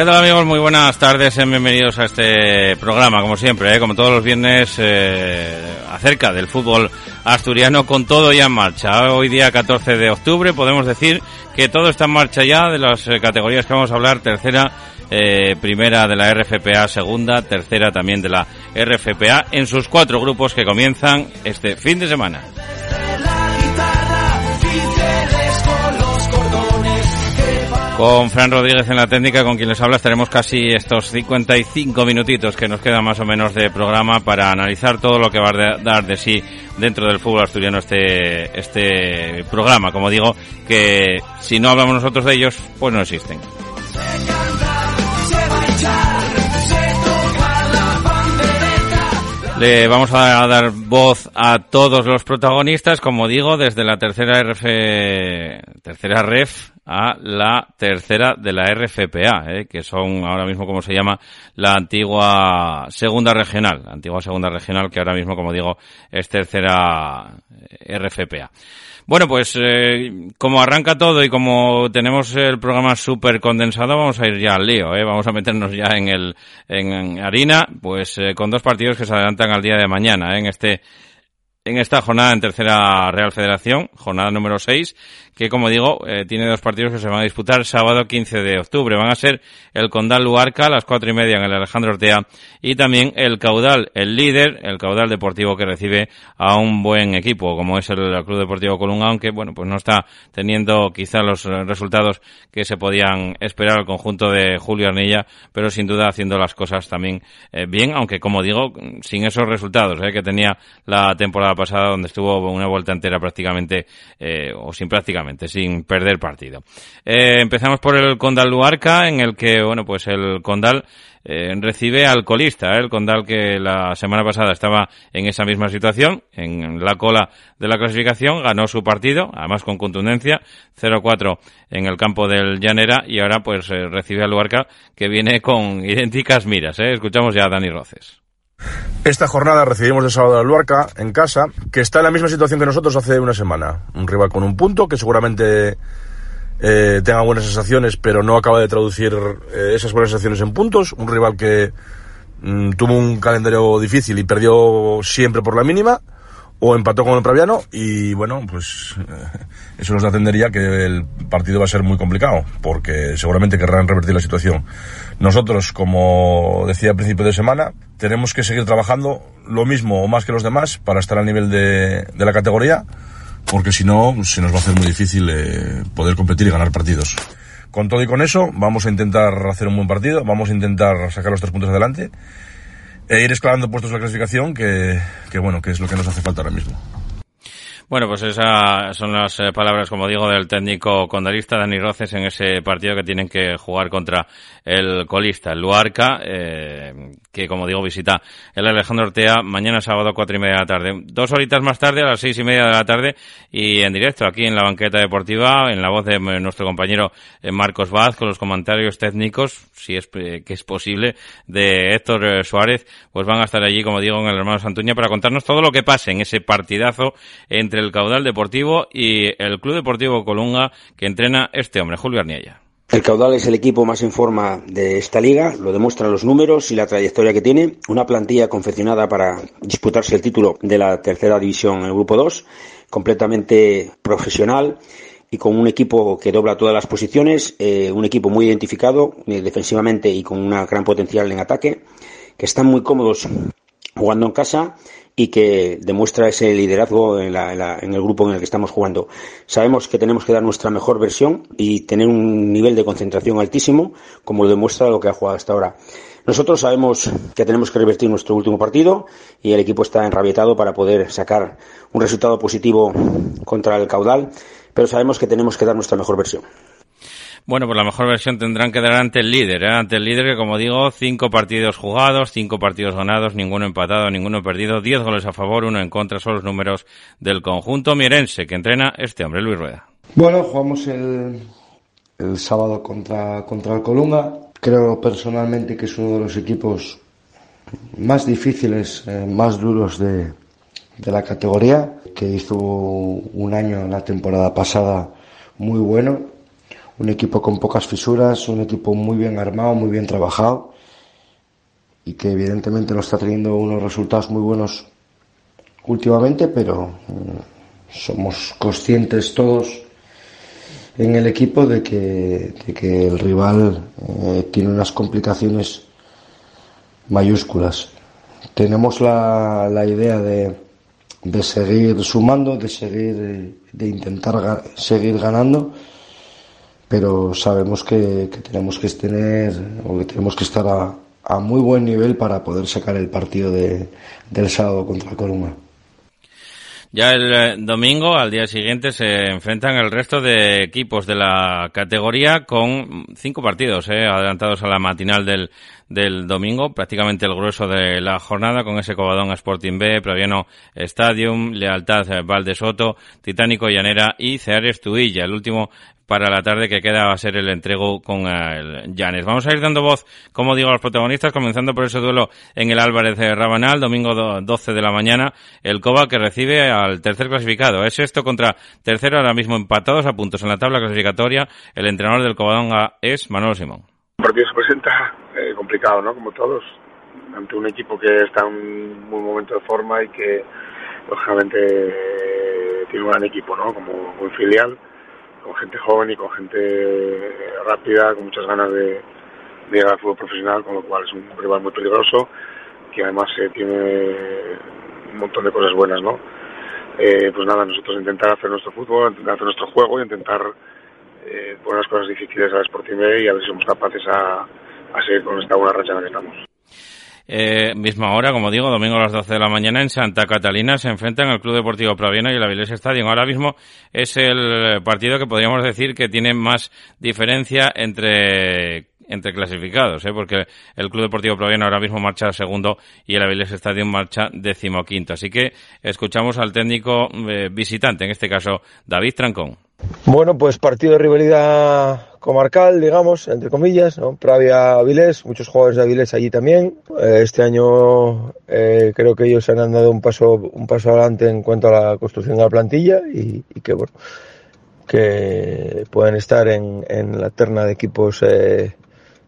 ¿Qué tal amigos? Muy buenas tardes, bienvenidos a este programa, como siempre, ¿eh? como todos los viernes, eh, acerca del fútbol asturiano con todo ya en marcha. Hoy día 14 de octubre podemos decir que todo está en marcha ya de las eh, categorías que vamos a hablar, tercera, eh, primera de la RFPA, segunda, tercera también de la RFPA, en sus cuatro grupos que comienzan este fin de semana. Con Fran Rodríguez en la técnica, con quien les habla, estaremos casi estos 55 minutitos que nos quedan más o menos de programa para analizar todo lo que va a dar de sí dentro del fútbol asturiano este, este programa. Como digo, que si no hablamos nosotros de ellos, pues no existen. Le vamos a dar voz a todos los protagonistas, como digo, desde la tercera RF, tercera ref a la tercera de la RFPA, ¿eh? que son ahora mismo como se llama la antigua segunda regional, antigua segunda regional que ahora mismo, como digo, es tercera RFPA. Bueno, pues eh, como arranca todo y como tenemos el programa súper condensado, vamos a ir ya al lío, ¿eh? vamos a meternos ya en el en, harina, pues eh, con dos partidos que se adelantan al día de mañana, ¿eh? en este en esta jornada en tercera Real Federación, jornada número 6, que como digo, eh, tiene dos partidos que se van a disputar sábado 15 de octubre. Van a ser el Condal Luarca a las cuatro y media en el Alejandro Ortea y también el Caudal, el líder, el Caudal Deportivo que recibe a un buen equipo como es el, Club Deportivo Colunga, aunque bueno, pues no está teniendo quizá los resultados que se podían esperar al conjunto de Julio Arnilla, pero sin duda haciendo las cosas también eh, bien, aunque como digo, sin esos resultados eh, que tenía la temporada pasada donde estuvo una vuelta entera prácticamente o sin prácticamente sin perder partido. Eh, empezamos por el Condal Luarca, en el que, bueno, pues el Condal eh, recibe al colista, ¿eh? el Condal que la semana pasada estaba en esa misma situación, en la cola de la clasificación, ganó su partido, además con contundencia, 0-4 en el campo del Llanera y ahora pues recibe al Luarca que viene con idénticas miras. Escuchamos ya a Dani Roces. Esta jornada recibimos sábado al Luarca en casa, que está en la misma situación que nosotros hace una semana. Un rival con un punto que seguramente eh, tenga buenas sensaciones, pero no acaba de traducir eh, esas buenas sensaciones en puntos. Un rival que mm, tuvo un calendario difícil y perdió siempre por la mínima o empató con el Praviano y bueno, pues eh, eso nos atendería que el partido va a ser muy complicado porque seguramente querrán revertir la situación. Nosotros, como decía a principio de semana, tenemos que seguir trabajando lo mismo o más que los demás para estar al nivel de, de la categoría porque si no se nos va a hacer muy difícil eh, poder competir y ganar partidos. Con todo y con eso, vamos a intentar hacer un buen partido, vamos a intentar sacar los tres puntos adelante e ir escalando puestos la clasificación, que, que bueno, que es lo que nos hace falta ahora mismo. Bueno, pues esas son las eh, palabras, como digo, del técnico condalista Dani Roces en ese partido que tienen que jugar contra el colista, el Luarca, eh, que como digo visita el Alejandro Ortea mañana sábado cuatro y media de la tarde. Dos horitas más tarde, a las seis y media de la tarde, y en directo aquí en la banqueta deportiva, en la voz de nuestro compañero eh, Marcos Vaz, con los comentarios técnicos, si es que es posible, de Héctor Suárez, pues van a estar allí, como digo, en el hermano Santuña para contarnos todo lo que pase en ese partidazo entre el caudal deportivo y el Club Deportivo Colunga que entrena este hombre, Julio Arniella. El caudal es el equipo más en forma de esta liga, lo demuestran los números y la trayectoria que tiene. Una plantilla confeccionada para disputarse el título de la tercera división en el grupo 2, completamente profesional y con un equipo que dobla todas las posiciones, eh, un equipo muy identificado eh, defensivamente y con una gran potencial en ataque, que están muy cómodos jugando en casa y que demuestra ese liderazgo en, el grupo en el que estamos jugando. Sabemos que tenemos que dar nuestra mejor versión y tener un nivel de concentración altísimo, como lo demuestra lo que ha jugado hasta ahora. Nosotros sabemos que tenemos que revertir nuestro último partido y el equipo está enrabietado para poder sacar un resultado positivo contra el caudal, pero sabemos que tenemos que dar nuestra mejor versión. Bueno, pues la mejor versión tendrán que dar ante el líder, ¿eh? ante el líder que, como digo, cinco partidos jugados, cinco partidos ganados, ninguno empatado, ninguno perdido, diez goles a favor, uno en contra, son los números del conjunto mirense que entrena este hombre, Luis Rueda. Bueno, jugamos el, el sábado contra, contra el Colunga. Creo personalmente que es uno de los equipos más difíciles, eh, más duros de, de la categoría, que hizo un año la temporada pasada muy bueno un equipo con pocas fisuras, un equipo muy bien armado, muy bien trabajado y que evidentemente no está teniendo unos resultados muy buenos últimamente, pero mm, somos conscientes todos en el equipo de que, que el rival eh, tiene unas complicaciones mayúsculas. Tenemos la, la idea de, de seguir sumando, de seguir, de intentar seguir ganando pero sabemos que, tenemos que tener o que tenemos que estar a, muy buen nivel para poder sacar el partido de, del sábado contra Columna. Ya el eh, domingo, al día siguiente, se enfrentan el resto de equipos de la categoría con cinco partidos eh, adelantados a la matinal del, del domingo, prácticamente el grueso de la jornada con ese Cobadón Sporting B, Proviano Stadium, Lealtad eh, Valdesoto, Titánico Llanera y Ceares Tuilla. El último para la tarde que queda va a ser el entrego con el Llanes. Vamos a ir dando voz, como digo, a los protagonistas, comenzando por ese duelo en el Álvarez de Rabanal, domingo 12 de la mañana, el Coba que recibe al tercer clasificado. Es esto contra tercero, ahora mismo empatados a puntos en la tabla clasificatoria. El entrenador del Covadonga es Manuel Simón. El partido se presenta eh, complicado, ¿no? Como todos, ante un equipo que está en un buen momento de forma y que, lógicamente, tiene un gran equipo, ¿no? Como un filial con gente joven y con gente rápida, con muchas ganas de, llegar al fútbol profesional, con lo cual es un rival muy peligroso, que además eh, tiene un montón de cosas buenas, ¿no? Eh, pues nada, nosotros intentar hacer nuestro fútbol, intentar hacer nuestro juego y intentar eh, poner las cosas difíciles al Sporting B y a ver si somos capaces a, a seguir con esta buena racha en la. Eh, misma hora, como digo, domingo a las 12 de la mañana en Santa Catalina se enfrentan el Club Deportivo Praviano y el Avilés Stadium. Ahora mismo es el partido que podríamos decir que tiene más diferencia entre entre clasificados, ¿eh? porque el Club Deportivo Praviano ahora mismo marcha segundo y el Avilés Stadium marcha decimoquinto. Así que escuchamos al técnico eh, visitante, en este caso David Trancón. Bueno, pues partido de rivalidad comarcal, digamos, entre comillas, ¿no? Pravia Avilés, muchos jugadores de Avilés allí también. Eh, este año eh, creo que ellos han dado un paso, un paso adelante en cuanto a la construcción de la plantilla y, que bueno, que pueden estar en, la terna de equipos eh,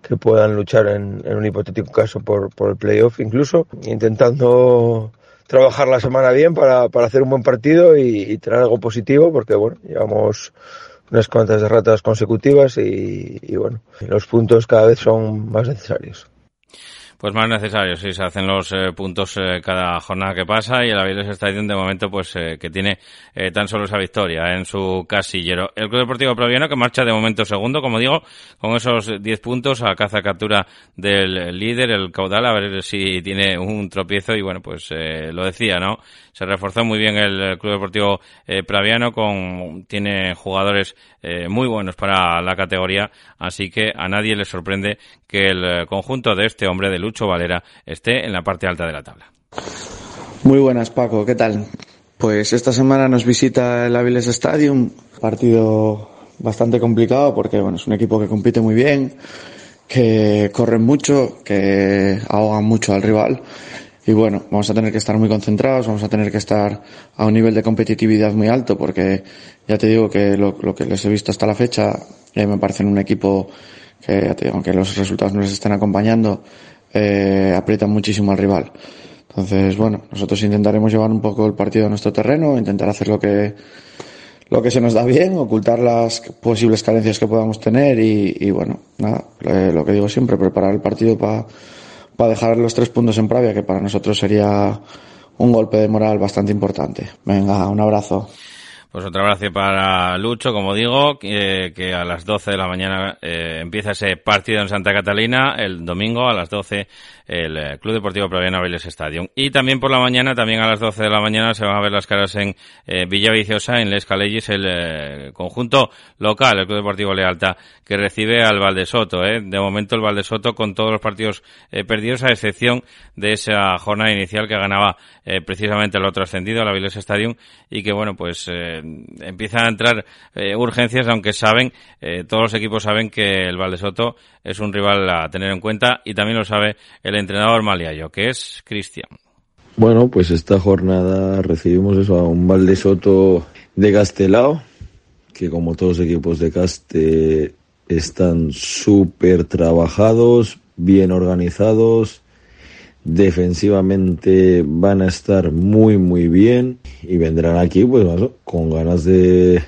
que puedan luchar en, un hipotético caso por el playoff incluso, intentando trabajar la semana bien para, para hacer un buen partido y, traer algo positivo porque bueno, llevamos unas cuantas derrotas consecutivas y, y bueno, los puntos cada vez son más necesarios. Pues más necesario, sí, se hacen los eh, puntos eh, cada jornada que pasa y el Avilés Stadium de momento pues eh, que tiene tan solo esa victoria en su casillero. El Club Deportivo Proviano que marcha de momento segundo, como digo, con esos 10 puntos a caza captura del líder, el caudal, a ver si tiene un tropiezo y bueno, pues lo decía, ¿no? Se reforzó muy bien el Club Deportivo Praviano con, tiene jugadores muy buenos para la categoría, así que a nadie le sorprende que el conjunto de este hombre de Lucho Valera esté en la parte alta de la tabla. Muy buenas, Paco, ¿qué tal? Pues esta semana nos visita el Aviles Stadium, partido bastante complicado porque bueno, es un equipo que compite muy bien, que corre mucho, que ahogan mucho al rival. Y bueno, vamos a tener que estar muy concentrados, vamos a tener que estar a un nivel de competitividad muy alto porque ya te digo que lo, que les he visto hasta la fecha eh, me parece un equipo que aunque los resultados no les estén acompañando, eh, aprietan muchísimo al rival. Entonces, bueno, nosotros intentaremos llevar un poco el partido a nuestro terreno, intentar hacer lo que lo que se nos da bien, ocultar las posibles carencias que podamos tener y, y bueno, nada, lo que digo siempre, preparar el partido para para dejar los tres puntos en Pravia, que para nosotros sería un golpe de moral bastante importante. Venga, un abrazo. Pues otro abrazo para Lucho, como digo, que, a las 12 de la mañana eh, empieza ese partido en Santa Catalina, el domingo a las 12 el eh, Club Deportivo Proviana Vélez Stadium. Y también por la mañana, también a las 12 de la mañana, se van a ver las caras en eh, Villaviciosa, en Les el eh, conjunto local, el Club Deportivo Lealta, que recibe al Valdesoto. Eh. De momento el Valdesoto con todos los partidos eh, perdidos, a excepción de esa jornada inicial que ganaba precisamente el otro ascendido, la Vélez Stadium, y que bueno, pues empiezan a entrar urgencias, aunque saben, todos los equipos saben que el Valdesoto es un rival a tener en cuenta y también lo sabe el entrenador maliayo, que es Cristian. Bueno, pues esta jornada recibimos eso a un Valdesoto de Castelao, que como todos los equipos de Caste están súper trabajados, bien organizados, defensivamente van a estar muy muy bien y vendrán aquí pues con ganas de,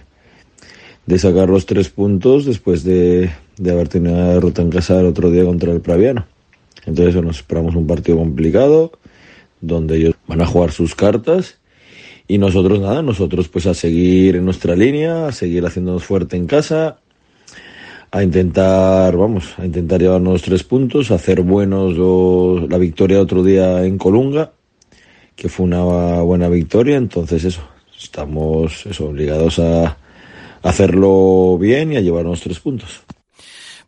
sacar los tres puntos después de, de haber tenido una derrota en casa el otro día contra el Praviano. Entonces nos esperamos un partido complicado, donde ellos van a jugar sus cartas y nosotros nada, nosotros pues a seguir en nuestra línea, a seguir haciéndonos fuerte en casa, a intentar, vamos, a intentar llevarnos tres puntos, a hacer buenos la victoria otro día en Colunga, que fue una buena victoria, entonces eso, estamos eso, obligados a hacerlo bien y a llevarnos tres puntos.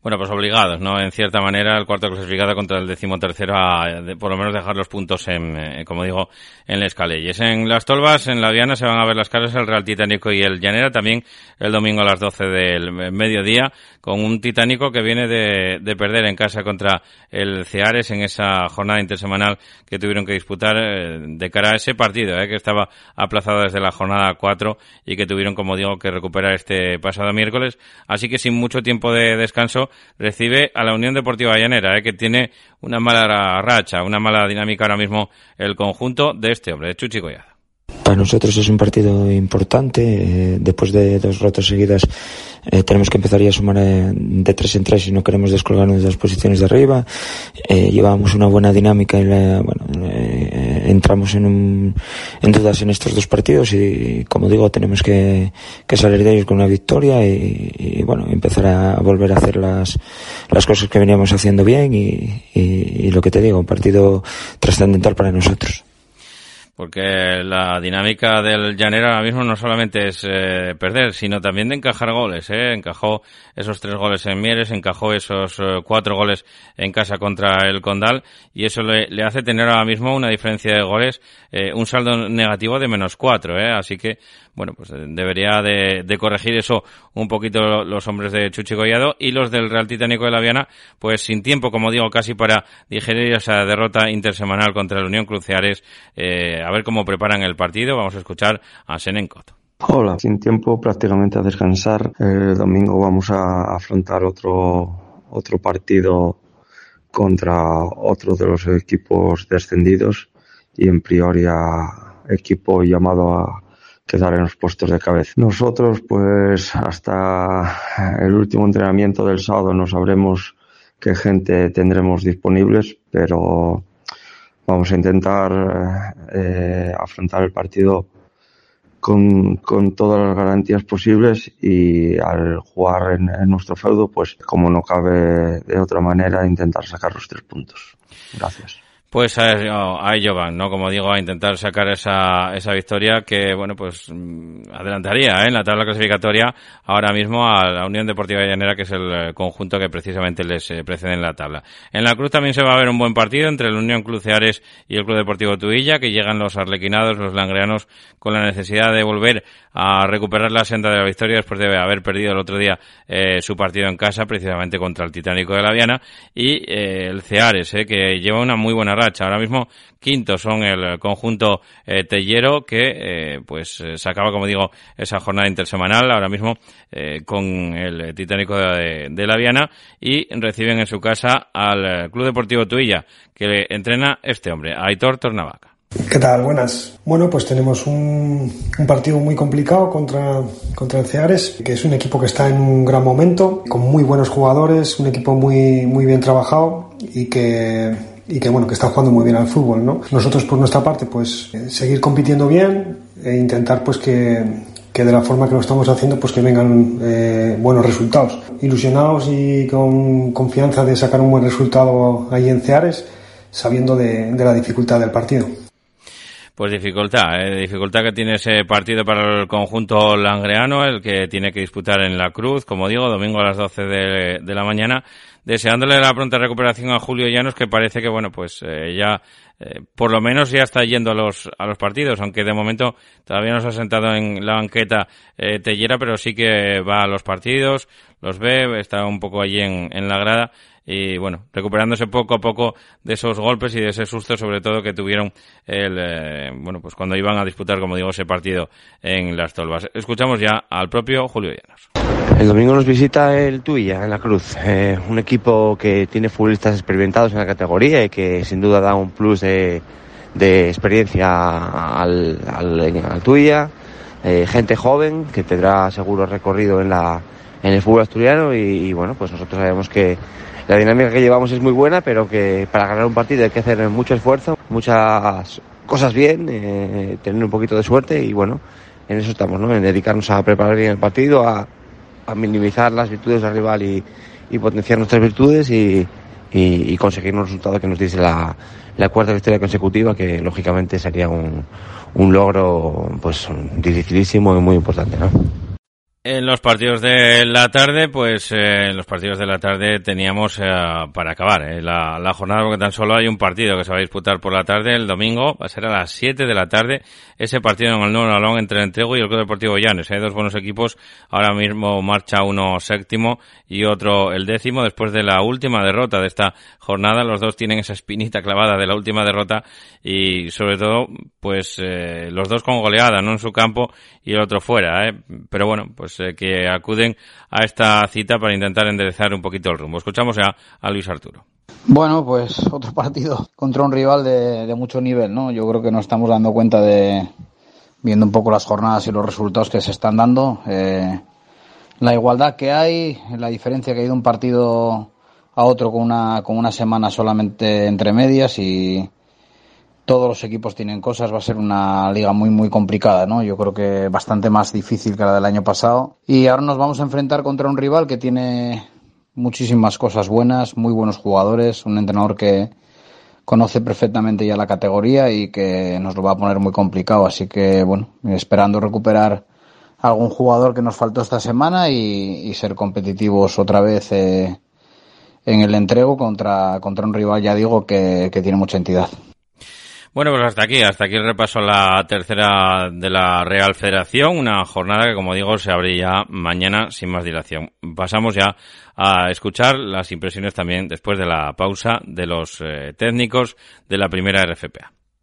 Bueno, pues obligados, ¿no? En cierta manera, el cuarto clasificado contra el decimotercero a, por lo menos dejar los puntos en, eh, como digo, en las calles. En las tolvas, en la Viana, se van a ver las caras el Real Titánico y el Llanera también el domingo a las 12 del mediodía con un Titánico que viene de, de perder en casa contra el Ceares en esa jornada intersemanal que tuvieron que disputar eh, de cara a ese partido, eh, que estaba aplazado desde la jornada 4 y que tuvieron, como digo, que recuperar este pasado miércoles. Así que sin mucho tiempo de descanso, recibe a la Unión Deportiva Llanera, eh, que tiene una mala racha, una mala dinámica ahora mismo el conjunto de este hombre, de Chuchi Goyada. Para nosotros es un partido importante. Eh, después de dos rotas seguidas eh, tenemos que empezar ya a sumar eh, de tres en tres y no queremos descolgarnos de las posiciones de arriba. Llevábamos una buena dinámica y la, bueno, entramos en, un, en dudas en estos dos partidos y, como digo, tenemos que, salir de ellos con una victoria y, y, bueno, empezar a volver a hacer las, las cosas que veníamos haciendo bien y, y, y lo que te digo, un partido trascendental para nosotros porque la dinámica del llanero ahora mismo no solamente es eh, perder, sino también de encajar goles. ¿eh? Encajó esos tres goles en Mieres, encajó esos eh, cuatro goles en casa contra el Condal y eso le, le hace tener ahora mismo una diferencia de goles, eh, un saldo negativo de menos cuatro. ¿eh? Así que bueno, pues eh, debería de, de, corregir eso un poquito los hombres de Chuchi Gollado y los del Real Titánico de la Viana, pues sin tiempo, como digo, casi para digerir esa derrota intersemanal contra la Unión Cruciares, eh, a ver cómo preparan el partido. Vamos a escuchar a Senencot. Hola, sin tiempo prácticamente a descansar. El domingo vamos a afrontar otro, otro partido contra otro de los equipos descendidos y en prioria equipo llamado a quedar en los puestos de cabeza. Nosotros, pues, hasta el último entrenamiento del sábado no sabremos qué gente tendremos disponibles, pero vamos a intentar eh, afrontar el partido con, con, todas las garantías posibles y al jugar en, en, nuestro feudo, pues como no cabe de otra manera, intentar sacar los tres puntos. Gracias. Pues a, a, ello van, ¿no? Como digo, a intentar sacar esa, esa victoria que, bueno, pues mm, adelantaría ¿eh? en la tabla clasificatoria ahora mismo a la Unión Deportiva Llanera, que es el eh, conjunto que precisamente les eh, precede en la tabla. En la Cruz también se va a ver un buen partido entre la Unión Cruceares y el Club Deportivo Tuilla, que llegan los arlequinados, los langreanos, con la necesidad de volver a recuperar la senda de la victoria después de haber perdido el otro día eh, su partido en casa, precisamente contra el Titánico de la Viana, y el Ceares, que lleva una muy buena racha Ahora mismo quinto son el conjunto eh, tellero que pues sacaba, como digo, esa jornada intersemanal ahora mismo con el Titánico de, la Viana y reciben en su casa al Club Deportivo Tuilla que entrena este hombre, Aitor Tornavaca. ¿Qué tal? Buenas. Bueno, pues tenemos un, un, partido muy complicado contra, contra el Ceares, que es un equipo que está en un gran momento, con muy buenos jugadores, un equipo muy, muy bien trabajado y que, y que bueno, que está jugando muy bien al fútbol, ¿no? Nosotros por nuestra parte, pues seguir compitiendo bien e intentar pues que, que de la forma que lo estamos haciendo, pues que vengan eh, buenos resultados. Ilusionados y con confianza de sacar un buen resultado ahí en Ceares, sabiendo de, de la dificultad del partido pues dificultad, ¿eh? dificultad que tiene ese partido para el conjunto langreano, el que tiene que disputar en la Cruz, como digo, domingo a las 12 de, de la mañana, deseándole la pronta recuperación a Julio Llanos, que parece que, bueno, pues eh, ya, eh, por lo menos ya está yendo a los, a los partidos, aunque de momento todavía no se ha sentado en la banqueta eh, Tellera, pero sí que va a los partidos, los ve, está un poco allí en, en la grada y bueno, recuperándose poco a poco de esos golpes y de ese susto sobre todo que tuvieron el, eh, bueno, pues cuando iban a disputar, como digo, ese partido en las tolvas. Escuchamos ya al propio Julio Llanos. El domingo nos visita el Tuya en la Cruz, eh, un equipo que tiene futbolistas experimentados en la categoría y que sin duda da un plus de, de experiencia al, al, Tuya, eh, gente joven que tendrá seguro recorrido en la en el fútbol asturiano y, bueno, pues nosotros sabemos que la dinámica que llevamos es muy buena, pero que para ganar un partido hay que hacer mucho esfuerzo, muchas cosas bien, eh, tener un poquito de suerte y bueno, en eso estamos, ¿no? En dedicarnos a preparar bien el partido, a, minimizar las virtudes del rival y, potenciar nuestras virtudes y, y, conseguir un resultado que nos dice la, la cuarta victoria consecutiva, que lógicamente sería un, un logro pues dificilísimo y muy importante, ¿no? En los partidos de la tarde, pues eh, en los partidos de la tarde teníamos eh, para acabar eh, la, la, jornada, porque tan solo hay un partido que se va a disputar por la tarde, el domingo, va a ser a las 7 de la tarde, ese partido en el Nuevo Alón entre el Entrego y el Club Deportivo Llanes. Hay dos buenos equipos, ahora mismo marcha uno séptimo y otro el décimo, después de la última derrota de esta jornada, los dos tienen esa espinita clavada de la última derrota y sobre todo, pues eh, los dos con goleada, no en su campo y el otro fuera, pero bueno, pues eh, que acuden a esta cita para intentar enderezar un poquito el rumbo. Escuchamos a Luis Arturo. Bueno, pues otro partido contra un rival de, de, mucho nivel, ¿no? Yo creo que nos estamos dando cuenta de, viendo un poco las jornadas y los resultados que se están dando, eh, la igualdad que hay, la diferencia que hay de un partido a otro con una, con una semana solamente entre medias y, todos los equipos tienen cosas, va a ser una liga muy muy complicada, ¿no? Yo creo que bastante más difícil que la del año pasado. Y ahora nos vamos a enfrentar contra un rival que tiene muchísimas cosas buenas, muy buenos jugadores, un entrenador que conoce perfectamente ya la categoría y que nos lo va a poner muy complicado, así que bueno, esperando recuperar algún jugador que nos faltó esta semana y, ser competitivos otra vez eh, en el entrego contra, contra un rival, ya digo, que tiene mucha entidad. Bueno, pues hasta aquí, hasta aquí el repaso a la tercera de la Real Federación, una jornada que, como digo, se abre ya mañana sin más dilación. Pasamos ya a escuchar las impresiones también después de la pausa de los eh, técnicos de la primera RFPA.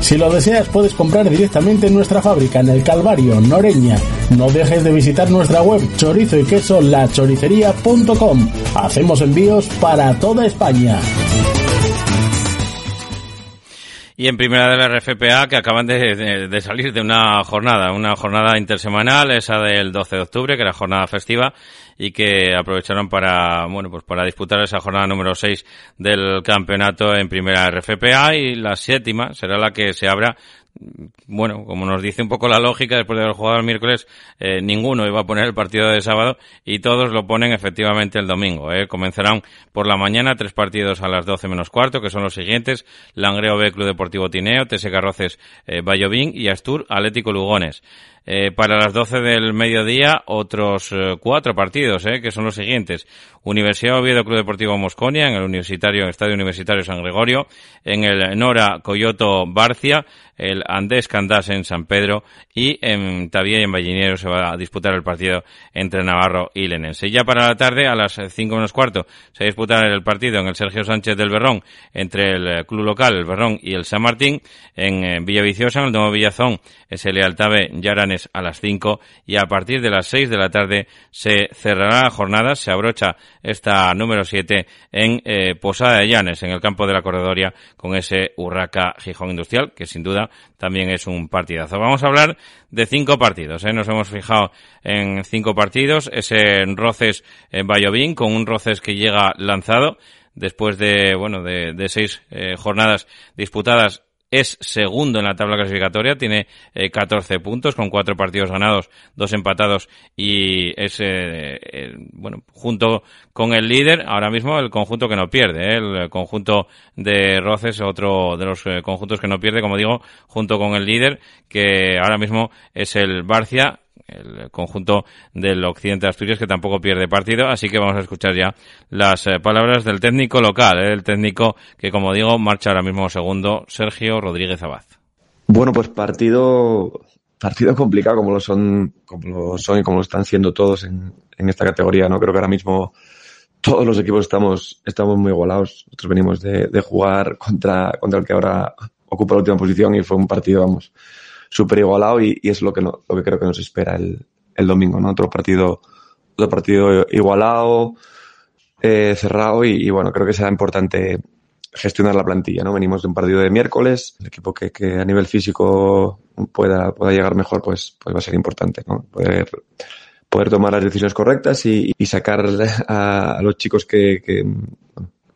Si lo deseas puedes comprar directamente en nuestra fábrica en el Calvario, Noreña. No dejes de visitar nuestra web chorizo y queso lachoricería.com. Hacemos envíos para toda España. Y en primera de la RFPA que acaban de, de, de, salir de una jornada, una jornada intersemanal, esa del 12 de octubre, que era jornada festiva, y que aprovecharon para, bueno, pues para disputar esa jornada número 6 del campeonato en primera RFPA y la séptima será la que se abra bueno, como nos dice un poco la lógica, después de haber jugado el miércoles, eh, ninguno iba a poner el partido de sábado y todos lo ponen efectivamente el domingo. Eh. Comenzarán por la mañana tres partidos a las 12 menos cuarto, que son los siguientes. Langreo B, Club Deportivo Tineo, TS Carroces, eh, y Astur, Atlético Lugones. Eh, para las 12 del mediodía, otros eh, cuatro partidos, eh, que son los siguientes. Universidad Oviedo Club Deportivo Mosconia, en el Universitario, en el Estadio Universitario San Gregorio, en el Nora Coyoto Barcia, el Andés Candás en San Pedro y en Tavía y en Ballinero se va a disputar el partido entre Navarro y Lenense. Ya para la tarde, a las 5 menos cuarto, se va a disputar el partido en el Sergio Sánchez del Berrón entre el club local, el Berrón y el San Martín, en Villaviciosa, en el Domo Villazón, es el Lealtave A las 5 y a partir de las 6 de la tarde se cerrará la jornada, se abrocha esta número 7 en eh, Posada de Llanes, en el campo de la Corredoria, con ese Urraca Gijón Industrial, que sin duda también es un partidazo. Vamos a hablar de cinco partidos, ¿eh? nos hemos fijado en cinco partidos, ese Roces en Bayobín, con un Roces que llega lanzado, después de, bueno, de, seis eh, jornadas disputadas es segundo en la tabla clasificatoria, tiene eh, 14 puntos con cuatro partidos ganados, dos empatados y es, eh, eh, bueno, junto con el líder, ahora mismo el conjunto que no pierde, ¿eh? el conjunto de Roces, otro de los eh, conjuntos que no pierde, como digo, junto con el líder, que ahora mismo es el Barcia, el conjunto del occidente de Asturias que tampoco pierde partido, así que vamos a escuchar ya las eh, palabras del técnico local, eh, el técnico que como digo marcha ahora mismo segundo, Sergio Rodríguez Abad. Bueno, pues partido partido complicado como lo son como lo son y como lo están siendo todos en, en esta categoría, ¿no? Creo que ahora mismo todos los equipos estamos estamos muy igualados. Nosotros venimos de, de jugar contra contra el que ahora ocupa la última posición y fue un partido, vamos, súper igualado y, y, es lo que, no, lo que creo que nos espera el, el domingo, ¿no? Otro partido, otro partido igualado, eh, cerrado y, y, bueno, creo que será importante gestionar la plantilla, ¿no? Venimos de un partido de miércoles, el equipo que, que a nivel físico pueda, pueda llegar mejor, pues, pues va a ser importante, ¿no? Poder, poder tomar las decisiones correctas y, y sacar a, los chicos que, que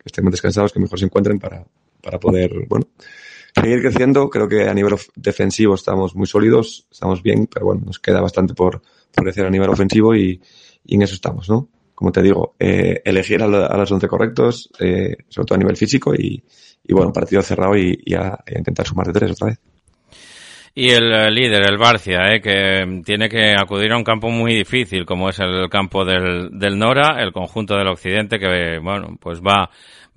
estén más descansados, que mejor se encuentren para, para poder, bueno, seguir creciendo. Creo que a nivel defensivo estamos muy sólidos, estamos bien, pero bueno, nos queda bastante por, por crecer a nivel ofensivo y, en eso estamos, ¿no? Como te digo, eh, elegir a, la, a, los 11 correctos, eh, sobre todo a nivel físico y, y bueno, partido cerrado y, y, a, y, a, intentar sumar de tres otra vez. Y el líder, el Barcia, eh, que tiene que acudir a un campo muy difícil, como es el campo del, del Nora, el conjunto del Occidente, que bueno, pues va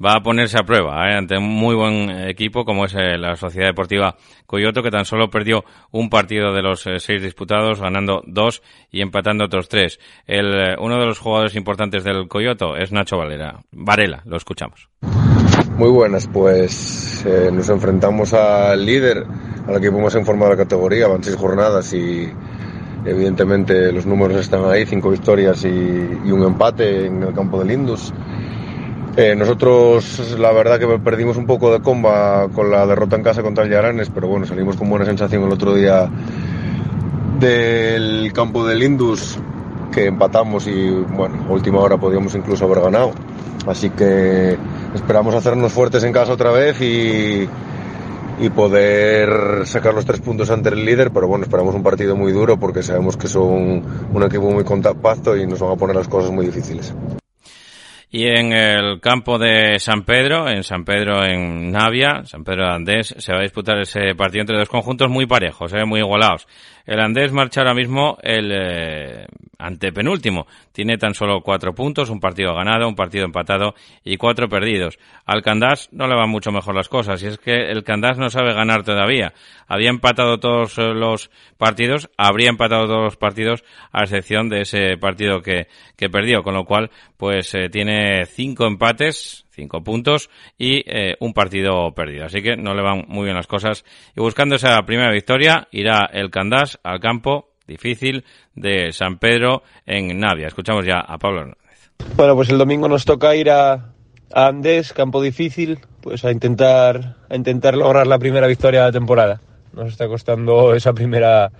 va a ponerse a prueba ¿eh? ante un muy buen equipo como es eh, la Sociedad Deportiva Coyoto, que tan solo perdió un partido de los eh, seis disputados, ganando dos y empatando otros tres. El, eh, uno de los jugadores importantes del Coyoto es Nacho Valera. Varela, lo escuchamos. Muy buenas, pues eh, nos enfrentamos al líder, al equipo más en forma de la categoría, van seis jornadas y evidentemente los números están ahí, cinco victorias y, y un empate en el campo del Indus. Eh, nosotros la verdad que perdimos un poco de comba con la derrota en casa contra el Yaranes, pero bueno, salimos con buena sensación el otro día del campo del Indus, que empatamos y bueno, última hora podíamos incluso haber ganado. Así que esperamos hacernos fuertes en casa otra vez y, y poder sacar los tres puntos ante el líder, pero bueno, esperamos un partido muy duro porque sabemos que son un equipo muy compacto y nos van a poner las cosas muy difíciles. Y en el campo de San Pedro, en San Pedro en Navia, San Pedro de Andés, se va a disputar ese partido entre dos conjuntos muy parejos, ¿eh? muy igualados. El Andés marcha ahora mismo el eh, antepenúltimo. Tiene tan solo cuatro puntos, un partido ganado, un partido empatado y cuatro perdidos. Al Candás no le van mucho mejor las cosas y es que el Candás no sabe ganar todavía. Había empatado todos eh, los partidos, habría empatado todos los partidos a excepción de ese partido que, que perdió, con lo cual pues eh, tiene cinco empates, cinco puntos y eh, un partido perdido. Así que no le van muy bien las cosas. Y buscando esa primera victoria, irá el Candás al campo difícil de San Pedro en Navia. Escuchamos ya a Pablo Hernández. Bueno, pues el domingo nos toca ir a, a Andés, campo difícil, pues a intentar, a intentar lograr la primera victoria de la temporada. Nos está costando esa primera,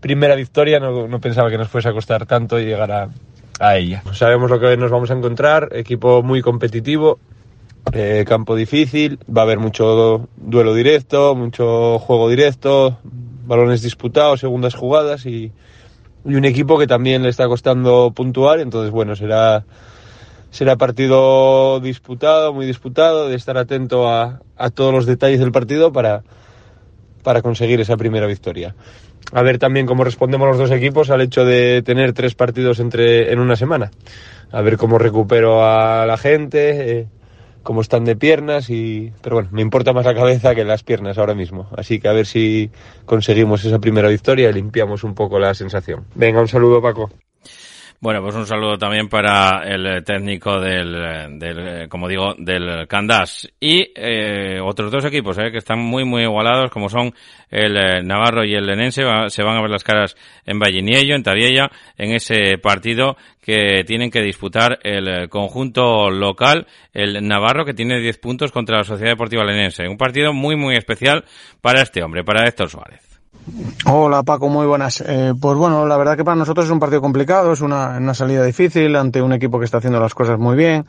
primera victoria, no, no pensaba que nos fuese a costar tanto llegar a, a ella. Sabemos lo que nos vamos a encontrar, equipo muy competitivo, eh, campo difícil, va a haber mucho duelo directo, mucho juego directo, balones disputados, segundas jugadas y, y un equipo que también le está costando puntuar, entonces bueno, será será partido disputado, muy disputado, de estar atento a, a todos los detalles del partido para, para conseguir esa primera victoria. A ver también cómo respondemos los dos equipos al hecho de tener tres partidos entre, en una semana. A ver cómo recupero a la gente, eh, cómo están de piernas y pero bueno me importa más la cabeza que las piernas ahora mismo. Así que a ver si conseguimos esa primera victoria y limpiamos un poco la sensación. Venga un saludo Paco bueno, pues un saludo también para el técnico del, del como digo, del Candás. Y eh, otros dos equipos eh, que están muy, muy igualados, como son el eh, Navarro y el Lenense. Se van a ver las caras en Valliniello, en Tabiella, en ese partido que tienen que disputar el conjunto local, el Navarro, que tiene 10 puntos contra la Sociedad Deportiva Lenense. Un partido muy, muy especial para este hombre, para Héctor Suárez. Hola Paco, muy buenas. Eh, pues bueno, la verdad que para nosotros es un partido complicado, es una, salida difícil ante un equipo que está haciendo las cosas muy bien,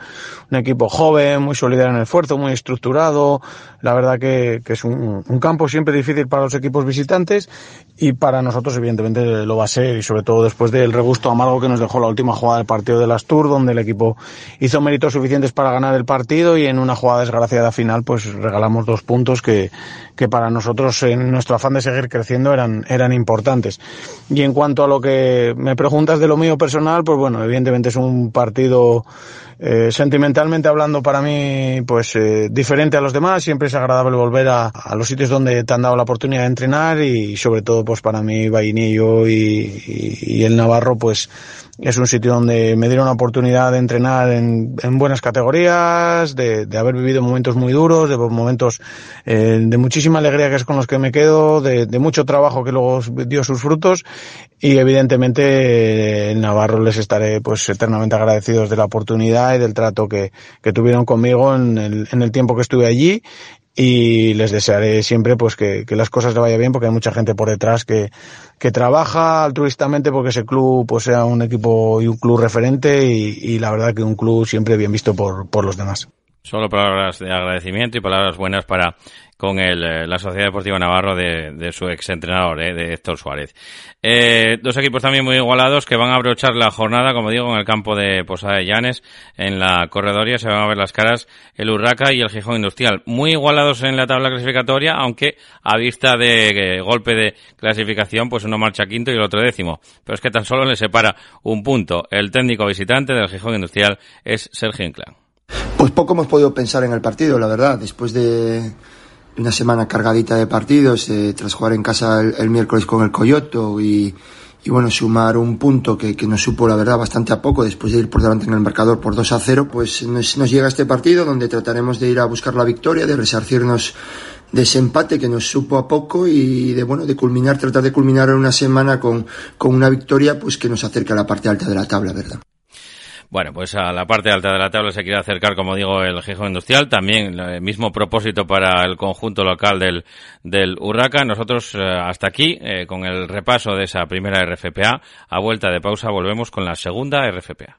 un equipo joven, muy solidario en el esfuerzo, muy estructurado. La verdad que, que es un, campo siempre difícil para los equipos visitantes y para nosotros evidentemente lo va a ser y sobre todo después del regusto amargo que nos dejó la última jugada del partido de las Tour, donde el equipo hizo méritos suficientes para ganar el partido y en una jugada desgraciada final pues regalamos dos puntos que, que para nosotros en nuestro afán de seguir creciendo eran, eran importantes. Y en cuanto a lo que me preguntas de lo mío personal, pues bueno, evidentemente es un partido eh, sentimentalmente hablando para mí, pues eh, diferente a los demás. Siempre es agradable volver a, los sitios donde te han dado la oportunidad de entrenar y sobre todo, pues para mí, Vainillo y, y, y el Navarro, pues es un sitio donde me dieron la oportunidad de entrenar en, en buenas categorías, de, haber vivido momentos muy duros, de momentos eh, de muchísima alegría que es con los que me quedo, de, mucho trabajo que luego dio sus frutos y evidentemente en Navarro les estaré pues eternamente agradecidos de la oportunidad y del trato que, que tuvieron conmigo en el, en el tiempo que estuve allí y les desearé siempre pues que, que, las cosas le vaya bien porque hay mucha gente por detrás que, que trabaja altruistamente porque ese club pues sea un equipo y un club referente y, y la verdad que un club siempre bien visto por, por los demás. Solo palabras de agradecimiento y palabras buenas para con el, la Sociedad Deportiva Navarro de, de su exentrenador, eh, de Héctor Suárez. Eh, dos equipos también muy igualados que van a abrochar la jornada, como digo, en el campo de Posada de Llanes, en la corredoria, se van a ver las caras el Urraca y el Gijón Industrial. Muy igualados en la tabla clasificatoria, aunque a vista de eh, golpe de clasificación, pues uno marcha quinto y el otro décimo. Pero es que tan solo le separa un punto. El técnico visitante del Gijón Industrial es Sergio Inclán. Pues poco hemos podido pensar en el partido, la verdad, después de una semana cargadita de partidos, eh, tras jugar en casa el, miércoles con el Coyoto y, y bueno, sumar un punto que, que, nos supo la verdad bastante a poco después de ir por delante en el marcador por 2 a 0, pues nos, nos llega este partido donde trataremos de ir a buscar la victoria, de resarcirnos de ese empate que nos supo a poco y de bueno de culminar, tratar de culminar una semana con, con una victoria pues que nos acerca a la parte alta de la tabla, ¿verdad? Bueno, pues a la parte alta de la tabla se quiere acercar, como digo, el Gijón Industrial. También el mismo propósito para el conjunto local del, del Urraca. Nosotros eh, hasta aquí, eh, con el repaso de esa primera RFPA. A vuelta de pausa volvemos con la segunda RFPA.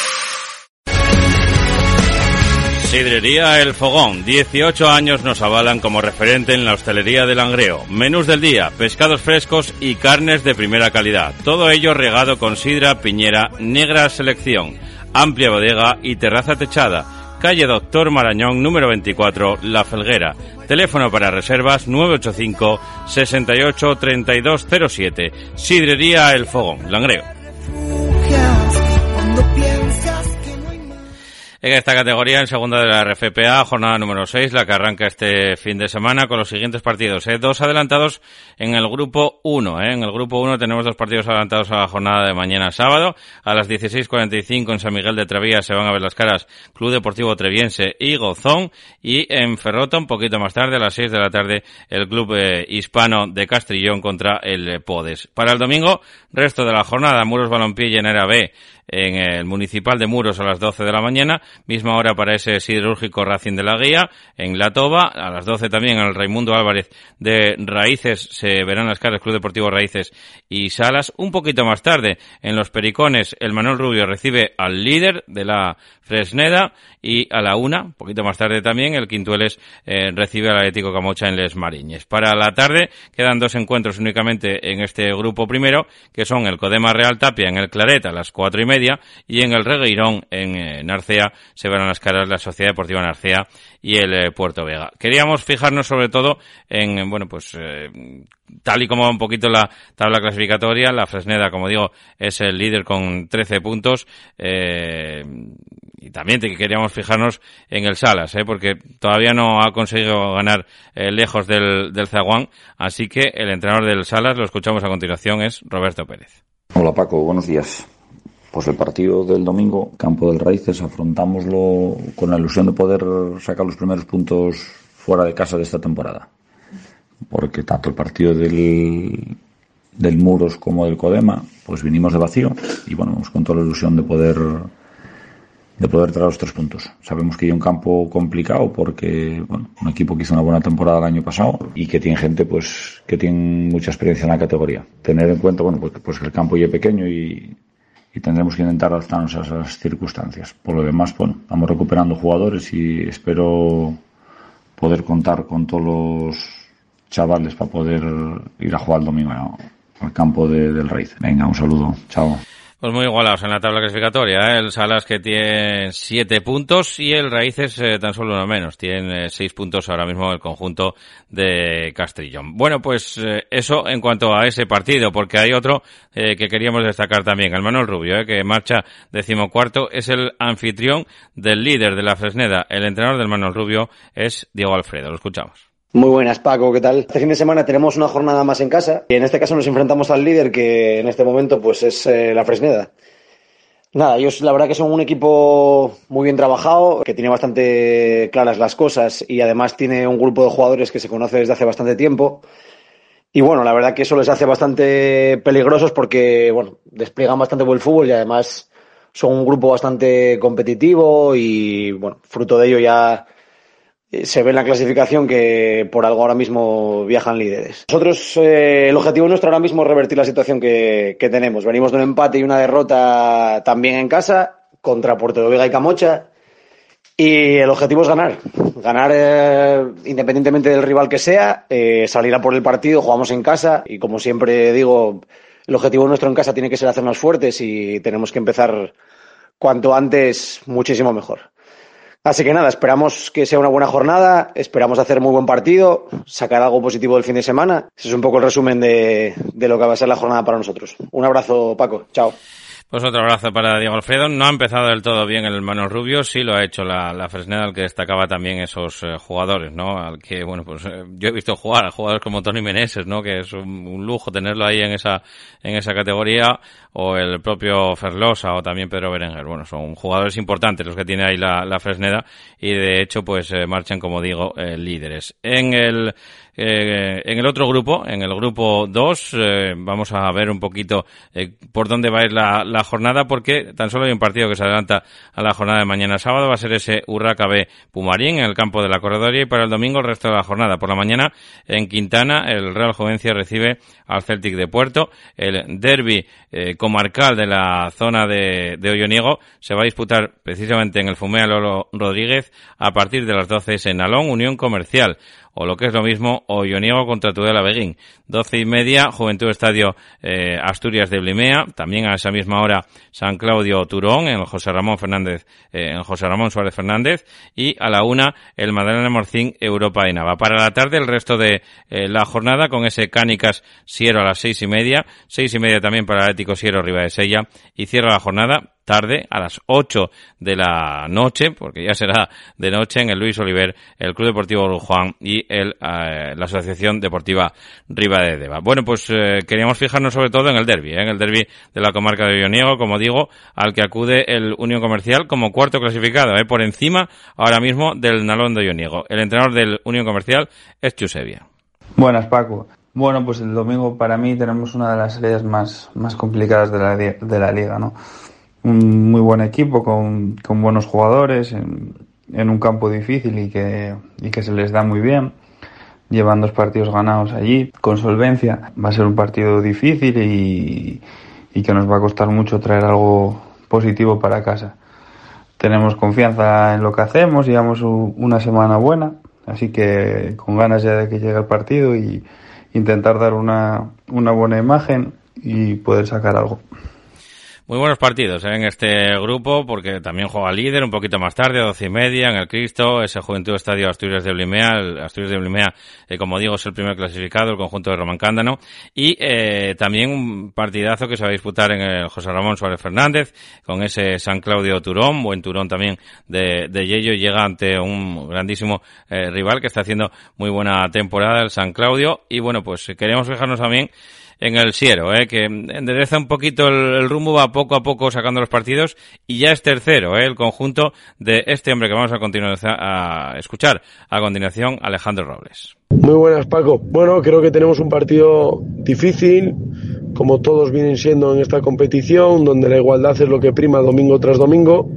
Sidrería El Fogón, 18 años nos avalan como referente en la hostelería de Langreo. Menús del día, pescados frescos y carnes de primera calidad. Todo ello regado con sidra, piñera, negra selección, amplia bodega y terraza techada. Calle Doctor Marañón, número 24, La Felguera. Teléfono para reservas 985 68 3207. Sidrería El Fogón, Langreo. En esta categoría, en segunda de la RFPA, jornada número 6, la que arranca este fin de semana con los siguientes partidos. ¿eh? Dos adelantados en el grupo 1. ¿eh? En el grupo 1 tenemos dos partidos adelantados a la jornada de mañana sábado. A las 16.45 en San Miguel de Trevía se van a ver las caras Club Deportivo Treviense y Gozón. Y en Ferrota, un poquito más tarde, a las 6 de la tarde, el Club eh, Hispano de Castrillón contra el eh, Podes. Para el domingo, resto de la jornada, Muros Balompié y Enera B en el Municipal de Muros a las 12 de la mañana, misma hora para ese siderúrgico Racing de la Guía, en La Toba, a las 12 también en el Raimundo Álvarez de Raíces, se verán las caras Club Deportivo Raíces y Salas. Un poquito más tarde, en Los Pericones, el Manuel Rubio recibe al líder de la Fresneda y a la una, un poquito más tarde también, el Quintueles eh, recibe al Atlético Camocha en Les Mariñes. Para la tarde quedan dos encuentros únicamente en este grupo primero, que son el Codema Real Tapia en el Claret a las cuatro y media y en el Regueirón en eh, Narcea se verán las caras la Sociedad Deportiva Narcea y el eh, Puerto Vega. Queríamos fijarnos sobre todo en, bueno, pues tal y como va un poquito la tabla clasificatoria, la Fresneda, como digo, es el líder con 13 puntos. Eh, y también queríamos fijarnos en el Salas, ¿eh? porque todavía no ha conseguido ganar eh, lejos del Zaguán. Así que el entrenador del Salas, lo escuchamos a continuación, es Roberto Pérez. Hola Paco, buenos días. Pues el partido del domingo, Campo del Raíces, afrontámoslo con la ilusión de poder sacar los primeros puntos fuera de casa de esta temporada. Porque tanto el partido del, del Muros como del Codema, pues vinimos de vacío y bueno, vamos con toda la ilusión de poder de poder traer los tres puntos. Sabemos que hay un campo complicado porque, bueno, un equipo que hizo una buena temporada el año pasado y que tiene gente, pues, que tiene mucha experiencia en la categoría. Tener en cuenta, bueno, pues, pues que el campo ya es pequeño y, y tendremos que intentar adaptarnos a esas circunstancias. Por lo demás, bueno, estamos recuperando jugadores y espero poder contar con todos los chavales para poder ir a jugar el domingo al campo de, del Raíz. Venga, un saludo. Chao. Pues muy igualados en la tabla clasificatoria. ¿eh? El Salas que tiene siete puntos y el Raíces eh, tan solo uno menos. Tiene seis puntos ahora mismo el conjunto de Castrillón. Bueno, pues eh, eso en cuanto a ese partido, porque hay otro eh, que queríamos destacar también. El Manuel Rubio, que marcha decimocuarto, es el anfitrión del líder de la Fresneda. El entrenador del Manuel Rubio es Diego Alfredo. Lo escuchamos. Muy buenas, Paco, ¿qué tal? Este fin de semana tenemos una jornada más en casa y en este caso nos enfrentamos al líder que en este momento pues es eh, la Fresneda. Nada, ellos la verdad que son un equipo muy bien trabajado, que tiene bastante claras las cosas y además tiene un grupo de jugadores que se conoce desde hace bastante tiempo. Y bueno, la verdad que eso les hace bastante peligrosos porque, bueno, despliegan bastante buen fútbol y además son un grupo bastante competitivo y, bueno, fruto de ello ya se ve en la clasificación que por algo ahora mismo viajan líderes. Nosotros, eh, el objetivo nuestro ahora mismo es revertir la situación que, que, tenemos. Venimos de un empate y una derrota también en casa contra Puerto de Vega y Camocha. Y el objetivo es ganar. Ganar eh, independientemente del rival que sea, eh, salir a por el partido, jugamos en casa y como siempre digo, el objetivo nuestro en casa tiene que ser hacernos fuertes y tenemos que empezar cuanto antes muchísimo mejor. Así que nada, esperamos que sea una buena jornada, esperamos hacer muy buen partido, sacar algo positivo del fin de semana. Ese es un poco el resumen de, de lo que va a ser la jornada para nosotros. Un abrazo, Paco. Chao. Pues otro abrazo para Diego Alfredo. No ha empezado del todo bien el Manos Rubio, sí lo ha hecho la, la Fresneda, al que destacaba también esos eh, jugadores, ¿no? Al que, bueno, pues eh, yo he visto jugar a jugadores como Tony Meneses, ¿no? Que es un, un, lujo tenerlo ahí en esa, en esa categoría, o el propio Ferlosa, o también Pedro Berenguer. Bueno, son jugadores importantes los que tiene ahí la, la Fresneda, y de hecho, pues eh, marchan, como digo, líderes. En el, eh, en el otro grupo, en el grupo 2, eh, vamos a ver un poquito eh, por dónde va a ir la, jornada, porque tan solo hay un partido que se adelanta a la jornada de mañana sábado, va a ser ese Urraca B Pumarín en el campo de la Corredoria y para el domingo el resto de la jornada. Por la mañana en Quintana el Real Jovencia recibe al Celtic de Puerto, el derby comarcal de la zona de, de Olloniego se va a disputar precisamente en el Fumea Lolo Rodríguez a partir de las 12 en Nalón, Unión Comercial o lo que es lo mismo, Olloniego contra Tudela Beguín. Doce y media, Juventud Estadio eh, Asturias de Blimea, también a esa misma hora San Claudio Turón, en José Ramón Fernández, eh, en José Ramón Suárez Fernández, y a la una el Madalena Morcín Europa de Nava. Para la tarde el resto de eh, la jornada con ese Cánicas Siero a las seis y media, seis y media también para el Ético Siero Riva de Sella, y cierra la jornada tarde, a las 8 de la noche, porque ya será de noche en el Luis Oliver, el Club Deportivo Juan y el, eh, la Asociación Deportiva Riva de Deva. Bueno, pues eh, queríamos fijarnos sobre todo en el derby, ¿eh? en el derby de la comarca de Ioniego, como digo, al que acude el Unión Comercial como cuarto clasificado, por encima ahora mismo del Nalón de Ioniego. El entrenador del Unión Comercial es Chusevia. Buenas, Paco. Bueno, pues el domingo para mí tenemos una de las salidas más, más complicadas de la, de la liga, ¿no? Un muy buen equipo con, con buenos jugadores en, un campo difícil y que, y que se les da muy bien. Llevan dos partidos ganados allí con solvencia. Va a ser un partido difícil y, y que nos va a costar mucho traer algo positivo para casa. Tenemos confianza en lo que hacemos, llevamos una semana buena, así que con ganas ya de que llegue el partido y intentar dar una, una buena imagen y poder sacar algo. Muy buenos partidos ¿eh? en este grupo, porque también juega líder un poquito más tarde, a doce y media, en el Cristo, ese Juventud Estadio Asturias de Blimea. El Asturias de Blimea, eh, como digo, es el primer clasificado, el conjunto de Román Cándano. Y eh, también un partidazo que se va a disputar en el José Ramón Suárez Fernández, con ese San Claudio Turón, buen Turón también de, de Yello, llega ante un grandísimo eh, rival que está haciendo muy buena temporada, el San Claudio. Y bueno, pues queremos fijarnos también en el Siero, ¿eh? que endereza un poquito el, rumbo, va poco a poco sacando los partidos y ya es tercero ¿eh? el conjunto de este hombre que vamos a, a escuchar a continuación, Alejandro Robles. Muy buenas, Paco. Bueno, creo que tenemos un partido difícil, como todos vienen siendo en esta competición, donde la igualdad es lo que prima domingo tras domingo.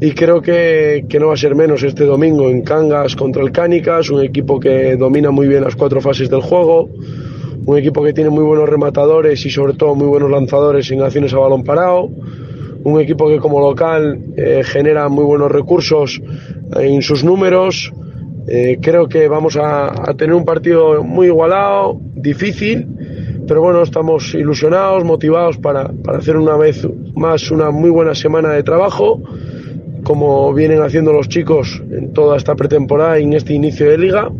Y creo que, que no va a ser menos este domingo en Cangas contra el Cánicas, un equipo que domina muy bien las cuatro fases del juego, un equipo que tiene muy buenos rematadores y sobre todo muy buenos lanzadores en acciones a balón parado, un equipo que como local eh, genera muy buenos recursos en sus números. Eh, creo que vamos a, a, tener un partido muy igualado, difícil, pero bueno, estamos ilusionados, motivados para, para hacer una vez más una muy buena semana de trabajo, como vienen haciendo los chicos en toda esta pretemporada y en este inicio de liga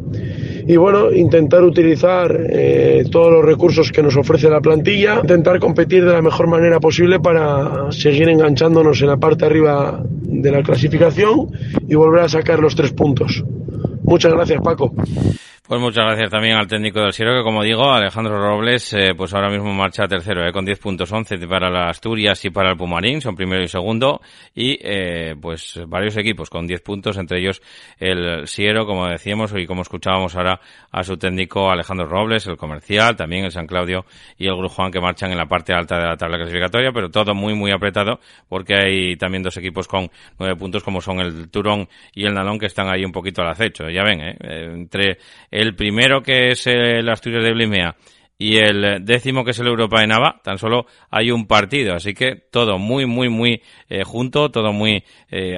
y bueno, intentar utilizar eh, todos los recursos que nos ofrece la plantilla, intentar competir de la mejor manera posible para seguir enganchándonos en la parte arriba de la clasificación y volver a sacar los tres puntos. Muchas gracias, Paco. Pues muchas gracias también al técnico del Siero, que como digo, Alejandro Robles, eh, pues ahora mismo marcha tercero, eh, con 10 puntos 11 para la Asturias y para el Pumarín, son primero y segundo, y eh, pues varios equipos con 10 puntos, entre ellos el Siero, como decíamos, y como escuchábamos ahora a su técnico Alejandro Robles, el comercial, también el San Claudio y el Grupo Juan que marchan en la parte alta de la tabla clasificatoria, pero todo muy, muy apretado, porque hay también dos equipos con 9 puntos, como son el Turón y el Nalón, que están ahí un poquito al acecho. Ya ven, eh, entre el primero que es el Asturias de Blimea y el décimo que es el Europa de Nava, tan solo hay un partido, así que todo muy, muy, muy eh, junto, todo muy eh,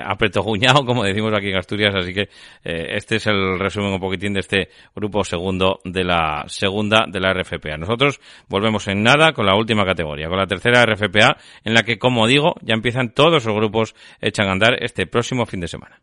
como decimos aquí en Asturias, así que eh, este es el resumen un poquitín de este grupo segundo de la segunda de la RFPA. Nosotros volvemos en nada con la última categoría, con la tercera RFPA, en la que, como digo, ya empiezan todos los grupos echan a andar este próximo fin de semana.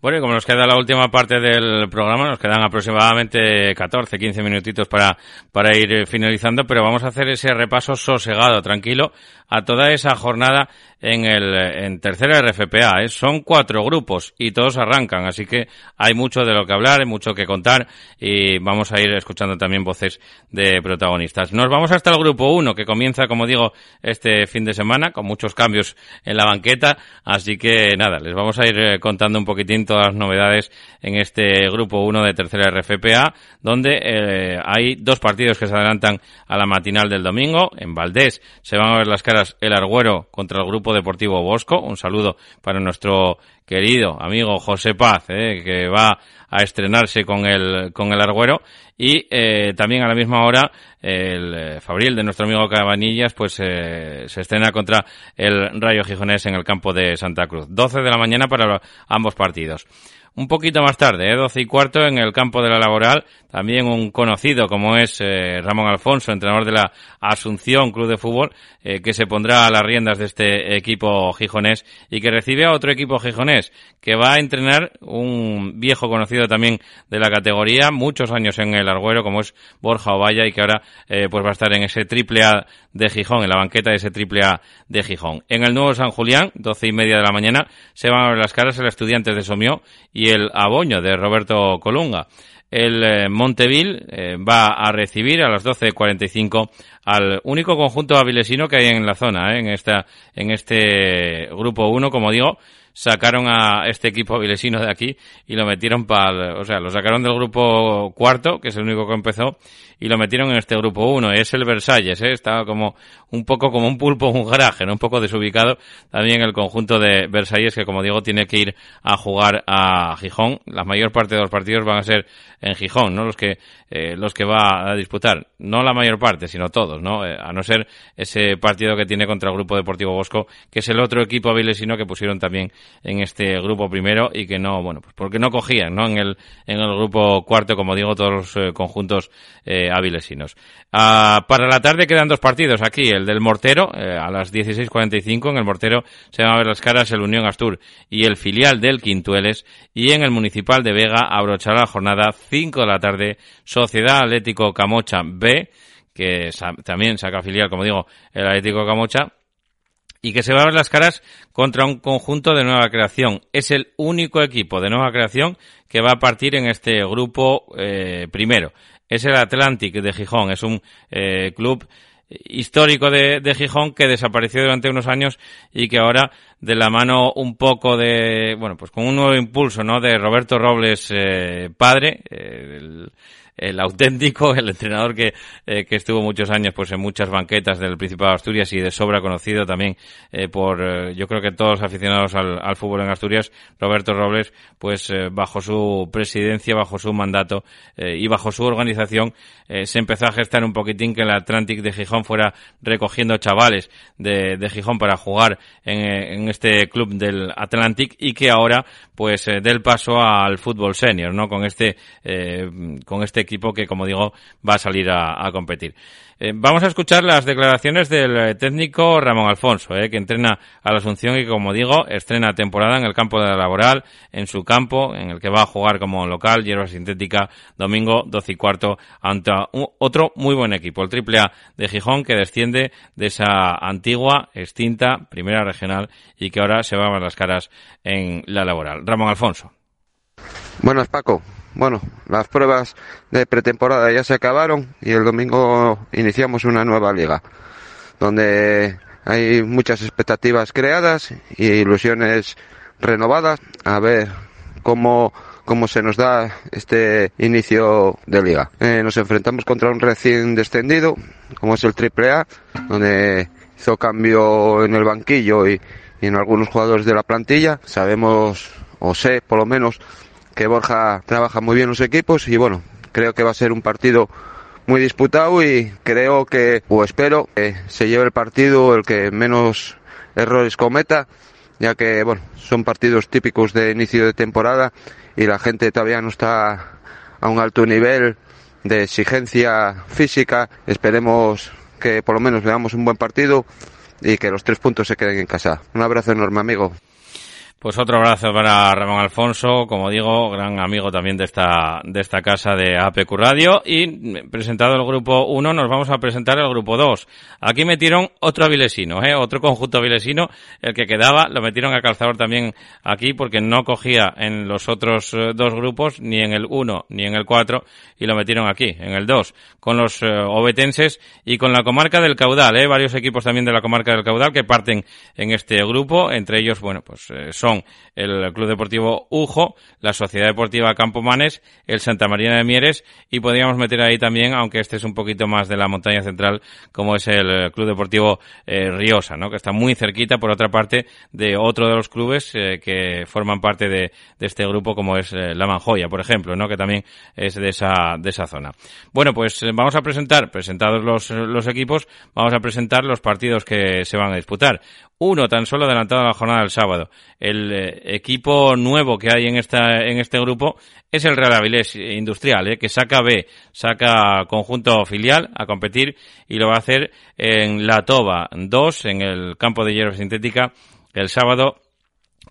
Bueno, y como nos queda la última parte del programa, nos quedan aproximadamente 14, 15 minutitos para, para ir finalizando, pero vamos a hacer ese repaso sosegado, tranquilo, a toda esa jornada en el en tercera RFPA. ¿eh? Son cuatro grupos y todos arrancan, así que hay mucho de lo que hablar, hay mucho que contar y vamos a ir escuchando también voces de protagonistas. Nos vamos hasta el grupo 1 que comienza, como digo, este fin de semana con muchos cambios en la banqueta, así que nada, les vamos a ir eh, contando un poquitín todas las novedades en este grupo 1 de tercera RFPA, donde eh, hay dos partidos que se adelantan a la matinal del domingo. En Valdés se van a ver las caras el Argüero contra el grupo Deportivo Bosco. Un saludo para nuestro querido amigo José Paz, eh, que va a estrenarse con el, con el Argüero. Y eh, también a la misma hora el eh, Fabril de nuestro amigo Cabanillas pues se estrena contra el Rayo Gijonés en el campo de Santa Cruz. 12 de la mañana para ambos partidos. Un poquito más tarde, ¿eh? 12 y cuarto, en el campo de la laboral, también un conocido como es eh, Ramón Alfonso, entrenador de la Asunción Club de Fútbol, eh, que se pondrá a las riendas de este equipo gijonés y que recibe a otro equipo gijonés que va a entrenar un viejo conocido también de la categoría, muchos años en el Argüero, como es Borja Ovalla y que ahora eh, pues va a estar en ese triple A de Gijón, en la banqueta de ese triple A de Gijón. En el nuevo San Julián, doce y media de la mañana, se van a ver las caras el Estudiantes de Somió y el Aboño de Roberto Colunga. El eh, Monteville eh, va a recibir a las 12.45 al único conjunto avilesino que hay en la zona, eh, en, esta, en este grupo 1, como digo, sacaron a este equipo vilesino de aquí y lo metieron para, o sea, lo sacaron del grupo cuarto, que es el único que empezó, y lo metieron en este grupo uno. Es el Versalles, ¿eh? estaba como un poco como un pulpo un garaje, ¿no? un poco desubicado también el conjunto de Versalles que como digo tiene que ir a jugar a Gijón. La mayor parte de los partidos van a ser en Gijón, ¿no? Los que eh, los que va a disputar, no la mayor parte, sino todos, ¿no? Eh, a no ser ese partido que tiene contra el Grupo Deportivo Bosco, que es el otro equipo avilesino que pusieron también en este grupo primero y que no, bueno, pues porque no cogían, ¿no? En el en el grupo cuarto, como digo, todos los eh, conjuntos eh, avilesinos. Ah, para la tarde quedan dos partidos aquí, el del Mortero a las 16:45 en el Mortero se van a ver las caras el Unión Astur y el filial del Quintueles y en el Municipal de Vega abrochará la jornada 5 de la tarde, Sociedad Atlético Camocha B, que también saca filial, como digo, el Atlético Camocha, y que se va a ver las caras contra un conjunto de nueva creación. Es el único equipo de nueva creación que va a partir en este grupo eh, primero. Es el Atlantic de Gijón, es un eh, club histórico de, Gijón que desapareció durante unos años y que ahora de la mano un poco de bueno pues con un nuevo impulso no de Roberto Robles eh, padre eh, el auténtico, el entrenador que, eh, que estuvo muchos años pues en muchas banquetas del Principado de Asturias y de sobra conocido también eh, por, eh, yo creo que todos los aficionados al, al, fútbol en Asturias, Roberto Robles, pues bajo su presidencia, bajo su mandato y bajo su organización se empezó a gestar un poquitín que el Atlantic de Gijón fuera recogiendo chavales de, Gijón para jugar en, en, este club del Atlantic y que ahora pues del paso al fútbol senior, ¿no? Con este, con este equipo que, como digo, va a salir a, competir. Eh, vamos a escuchar las declaraciones del eh, técnico Ramón Alfonso, eh, que entrena a la Asunción y, como digo, estrena temporada en el campo de la laboral, en su campo, en el que va a jugar como local, hierba sintética, domingo 12 y cuarto, ante otro muy buen equipo, el Triple A de Gijón, que desciende de esa antigua, extinta, primera regional y que ahora se va a ver las caras en la laboral. Ramón Alfonso. Buenas, Paco bueno, las pruebas de pretemporada ya se acabaron y el domingo iniciamos una nueva liga, donde hay muchas expectativas creadas y ilusiones renovadas. A ver cómo, cómo se nos da este inicio de liga. Eh, nos enfrentamos contra un recién descendido, como es el AAA, donde hizo cambio en el banquillo y, y en algunos jugadores de la plantilla. Sabemos, o sé por lo menos, que Borja trabaja muy bien los equipos y bueno, creo que va a ser un partido muy disputado y creo que, o espero, que se lleve el partido el que menos errores cometa, ya que, bueno, son partidos típicos de inicio de temporada y la gente todavía no está a un alto nivel de exigencia física. Esperemos que por lo menos veamos un buen partido y que los tres puntos se queden en casa. Un abrazo enorme, amigo. Pues otro abrazo para Ramón Alfonso, como digo, gran amigo también de esta, de esta casa de APQ Radio. Y presentado el grupo 1, nos vamos a presentar el grupo 2. Aquí metieron otro avilesino, ¿eh? otro conjunto avilesino, el que quedaba, lo metieron a calzador también aquí porque no cogía en los otros eh, dos grupos, ni en el 1 ni en el 4, y lo metieron aquí, en el 2, con los eh, obetenses y con la comarca del Caudal, ¿eh? varios equipos también de la comarca del Caudal que parten en este grupo, entre ellos, bueno, pues eh, son el Club Deportivo Ujo, la Sociedad Deportiva Campomanes, el Santa María de Mieres y podríamos meter ahí también, aunque este es un poquito más de la montaña central, como es el Club Deportivo eh, Riosa, que está muy cerquita, por otra parte, de otro de los clubes eh, que forman parte de, este grupo, como es eh, la Manjoya, por ejemplo, ¿no? que también es de esa, de esa zona. Bueno, pues eh, vamos a presentar, presentados los, los equipos, vamos a presentar los partidos que se van a disputar uno tan solo adelantado a la jornada del sábado. Eh, equipo nuevo que hay en esta en este grupo es el Real Avilés Industrial, eh, que saca B, saca conjunto filial a competir y lo va a hacer en La Toba 2 en el campo de hierba sintética el sábado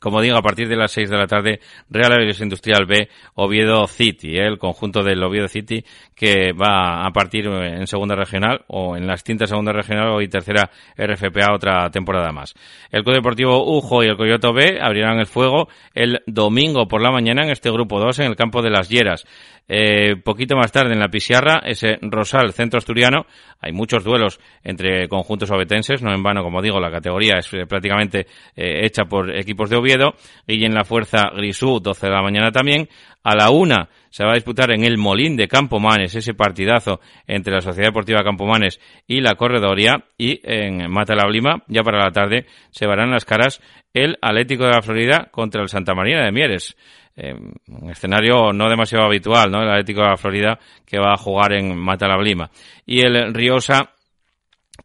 como digo, a partir de las 6 de la tarde, Real Avilés Industrial B, Oviedo City, ¿eh? el conjunto del Oviedo City que va a partir en segunda regional o en la extinta segunda regional y tercera RFPA otra temporada más. El Club Deportivo Ujo y el Coyoto B abrirán el fuego el domingo por la mañana en este grupo 2 en el campo de las Lleras. Eh, poquito más tarde en la Pisiarra, ese Rosal Centro Asturiano, hay muchos duelos entre conjuntos obetenses, no en vano, como digo, la categoría es eh, prácticamente eh, hecha por equipos de Oviedo y en la Fuerza Grisú, 12 de la mañana también. A la una se va a disputar en el Molín de Campomanes ese partidazo entre la Sociedad Deportiva Campomanes y la Corredoria y en Mata la Blima, ya para la tarde, se verán las caras el Atlético de la Florida contra el Santa María de Mieres. Un escenario no demasiado habitual, ¿no? El Atlético de la Florida que va a jugar en Mata la Blima. Y el Riosa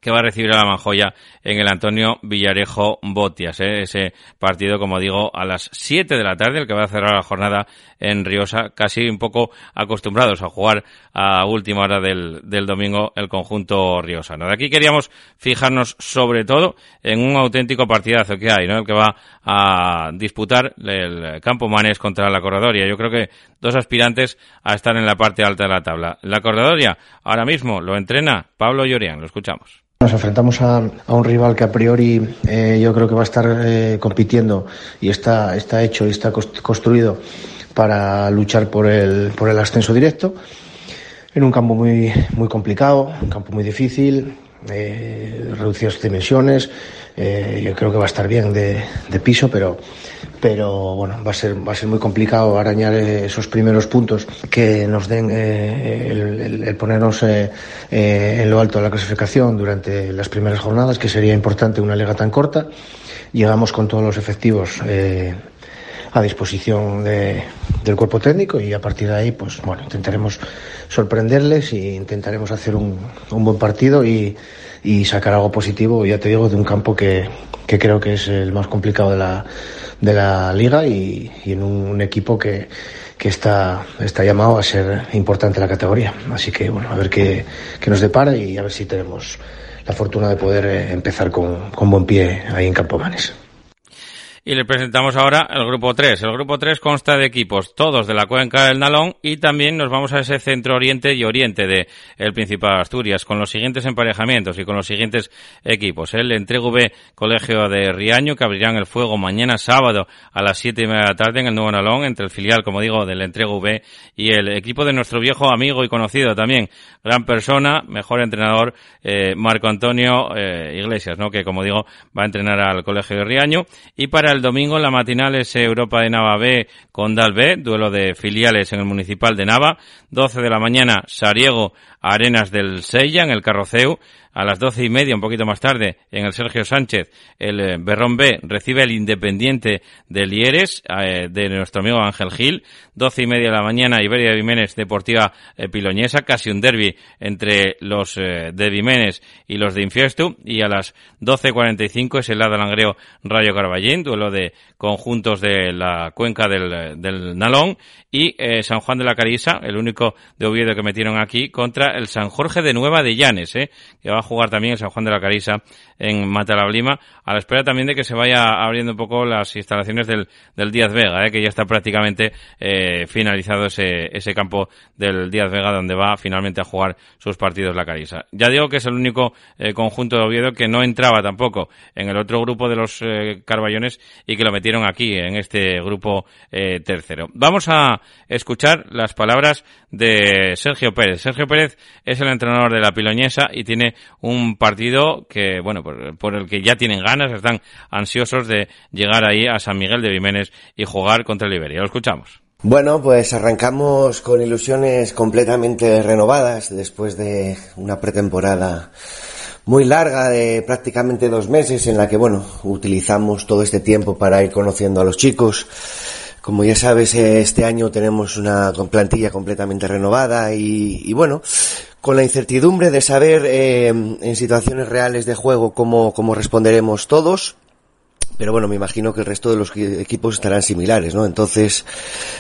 que va a recibir a la Manjoya en el Antonio Villarejo Botias. ¿eh? Ese partido, como digo, a las 7 de la tarde, el que va a cerrar la jornada en Riosa, casi un poco acostumbrados a jugar a última hora del, del domingo el conjunto riosano. De aquí queríamos fijarnos sobre todo en un auténtico partidazo que hay, ¿no? El que va a disputar el Campo Manes contra la Corredoria. Yo creo que dos aspirantes a estar en la parte alta de la tabla. La Corredoria ahora mismo lo entrena Pablo Llorian. Lo escuchamos. Nos enfrentamos a, un rival que a priori eh, yo creo que va a estar eh, compitiendo y está, está hecho y está construido para luchar por el, por el ascenso directo en un campo muy, muy complicado, un campo muy difícil, eh, reducidas dimensiones. Eh, yo creo que va a estar bien de, de, piso, pero, pero bueno, va a ser, va a ser muy complicado arañar esos primeros puntos que nos den eh, el, el, ponernos eh, eh, en lo alto de la clasificación durante las primeras jornadas, que sería importante una liga tan corta. Llegamos con todos los efectivos eh, a disposición de, del cuerpo técnico y a partir de ahí, pues bueno, intentaremos sorprenderles e intentaremos hacer un, un buen partido y, y, sacar algo positivo, ya te digo, de un campo que, que creo que es el más complicado de la, de la liga y, y en un, equipo que, que está, está llamado a ser importante la categoría. Así que, bueno, a ver qué, qué nos depara y a ver si tenemos la fortuna de poder eh, empezar con, con buen pie ahí en Campomanes. Y le presentamos ahora el grupo 3. El grupo 3 consta de equipos, todos de la cuenca del Nalón, y también nos vamos a ese centro oriente y oriente de el Principado de Asturias, con los siguientes emparejamientos y con los siguientes equipos. El Entrego B Colegio de Riaño, que abrirán el fuego mañana sábado a las siete y media de la tarde en el Nuevo Nalón, entre el filial, como digo, del Entrego B y el equipo de nuestro viejo amigo y conocido también, gran persona, mejor entrenador, eh, Marco Antonio eh, Iglesias, ¿no? que como digo, va a entrenar al Colegio de Riaño. Y para el domingo la matinal es Europa de Nava B con Dal B, duelo de filiales en el municipal de Nava. 12 de la mañana, Sariego, Arenas del Sella en el Carroceu a las doce y media, un poquito más tarde, en el Sergio Sánchez, el eh, Berrón B recibe el Independiente de Lieres, eh, de nuestro amigo Ángel Gil. Doce y media de la mañana, Iberia de Deportiva eh, Piloñesa, casi un derby entre los eh, de Vimenes y los de Infiestu. Y a las doce cuarenta y cinco es el Lado Langreo Rayo Carballín, duelo de conjuntos de la cuenca del, del Nalón. Y San Juan de la Carisa, el único de Oviedo que metieron aquí, contra el San Jorge de Nueva de Llanes, eh, que va a jugar también el San Juan de la Carisa en Matalablima, a la espera también de que se vaya abriendo un poco las instalaciones del, del Díaz Vega, eh, que ya está prácticamente eh, finalizado ese, ese campo del Díaz Vega donde va finalmente a jugar sus partidos la Carisa. Ya digo que es el único eh, conjunto de Oviedo que no entraba tampoco en el otro grupo de los Carballones y que lo metieron aquí en este grupo tercero. Vamos a escuchar las palabras de Sergio Pérez. Sergio Pérez es el entrenador de la Piloñesa y tiene un partido que, bueno, por, el que ya tienen ganas, están ansiosos de llegar ahí a San Miguel de Vimenes y jugar contra el Iberia. Lo escuchamos. Bueno, pues arrancamos con ilusiones completamente renovadas después de una pretemporada muy larga de prácticamente dos meses en la que, bueno, utilizamos todo este tiempo para ir conociendo a los chicos. Como ya sabes, este año tenemos una plantilla completamente renovada y, y bueno, con la incertidumbre de saber eh, en situaciones reales de juego cómo, cómo responderemos todos. Pero bueno, me imagino que el resto de los equipos estarán similares, ¿no? Entonces,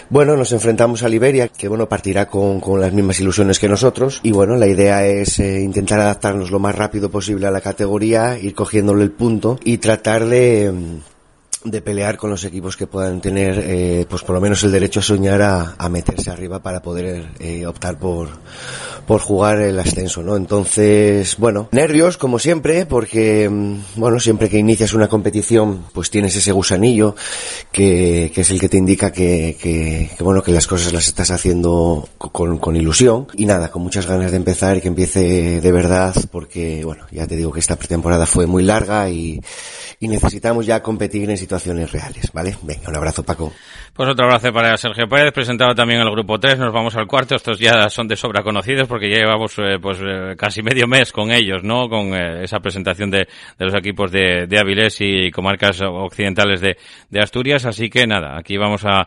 bueno, nos enfrentamos a Liberia, que bueno, partirá con, con las mismas ilusiones que nosotros. Y bueno, la idea es eh, intentar adaptarnos lo más rápido posible a la categoría, ir cogiéndole el punto y tratar de, de pelear con los equipos que puedan tener, eh, pues por lo menos el derecho a soñar a, a meterse arriba para poder eh, optar por, por jugar el ascenso, ¿no? Entonces, bueno, nervios como siempre, porque, mm, bueno, siempre que inicias una competición, pues tienes ese gusanillo que, que es el que te indica que, que, que, bueno, que las cosas las estás haciendo con, con ilusión y nada, con muchas ganas de empezar y que empiece de verdad, porque, bueno, ya te digo que esta pretemporada fue muy larga y, y necesitamos ya competir en situaciones reales, ¿vale? Venga, un abrazo Paco. Pues otro abrazo para Sergio Pérez, presentado también el grupo 3, nos vamos al cuarto, estos ya son de sobra conocidos porque ya llevamos eh, pues eh, casi medio mes con ellos, ¿no? Con eh, esa presentación de, los equipos de, de Avilés y comarcas occidentales de, Asturias, así que nada, aquí vamos a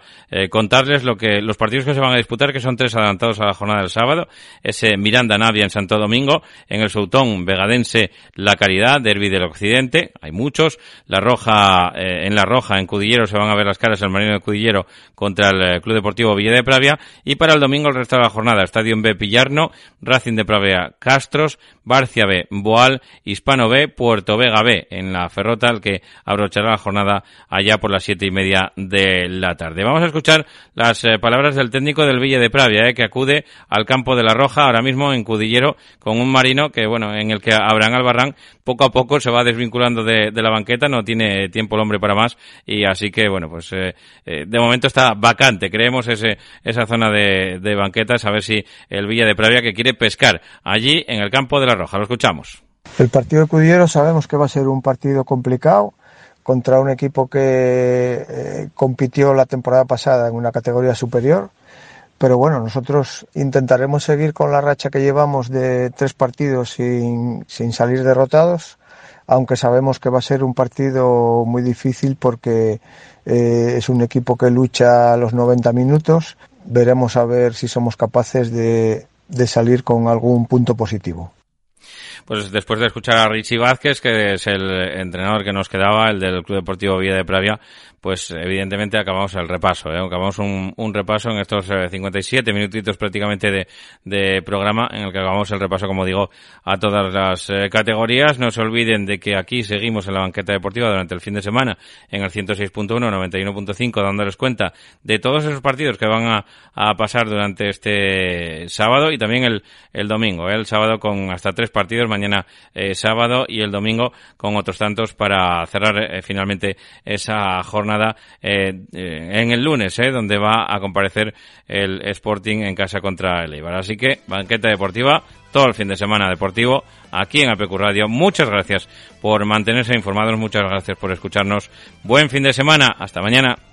contarles lo que los partidos que se van a disputar, que son tres adelantados a la jornada del sábado, ese Miranda Navia en Santo Domingo, en el Soutón Vegadense La Caridad, Derby del Occidente, hay muchos, la Roja, en La Roja, en Cudillero se van a ver las caras el Marino de Cudillero contra el Club Deportivo Villa de Pravia y para el domingo el resto de la jornada, Estadio B Pillarno, Racing de Pravia Castros, Barcia B Boal, Hispano B, Puerto Vega B en la Ferrota, el que abrochará la jornada allá por las siete y media de la tarde. Vamos a escuchar las eh, palabras del técnico del Villa de Pravia, eh, que acude al campo de la Roja ahora mismo en Cudillero con un marino que, bueno, en el que Abraham Albarrán poco a poco se va desvinculando de, la banqueta, no tiene tiempo el hombre para más y así que, bueno, pues eh, eh de momento está vacante, creemos ese, esa zona de, de banquetas, a ver si el Villa de Pravia que quiere pescar allí en el campo de la Roja. Lo escuchamos. El partido de Cudillero sabemos que va a ser un partido complicado contra un equipo que eh, compitió la temporada pasada en una categoría superior. Pero bueno, nosotros intentaremos seguir con la racha que llevamos de tres partidos sin, sin salir derrotados, aunque sabemos que va a ser un partido muy difícil porque eh, es un equipo que lucha los 90 minutos. Veremos a ver si somos capaces de, de salir con algún punto positivo pues después de escuchar a Richie Vázquez, que es el entrenador que nos quedaba, el del Club Deportivo Villa de Pravia, pues evidentemente acabamos el repaso, ¿eh? acabamos un, un, repaso en estos 57 eh, minutitos prácticamente de, de, programa en el que acabamos el repaso, como digo, a todas las eh, categorías. No se olviden de que aquí seguimos en la banqueta deportiva durante el fin de semana en el 106.1, 91.5, dándoles cuenta de todos esos partidos que van a, a pasar durante este sábado y también el, el domingo, ¿eh? el sábado con hasta tres partidos, mañana eh, sábado y el domingo con otros tantos para cerrar finalmente esa jornada eh, eh, en el lunes, eh, donde va a comparecer el Sporting en casa contra el Eibar. Así que banqueta deportiva todo el fin de semana deportivo aquí en APQ Radio. Muchas gracias por mantenerse informados, muchas gracias por escucharnos. Buen fin de semana, hasta mañana.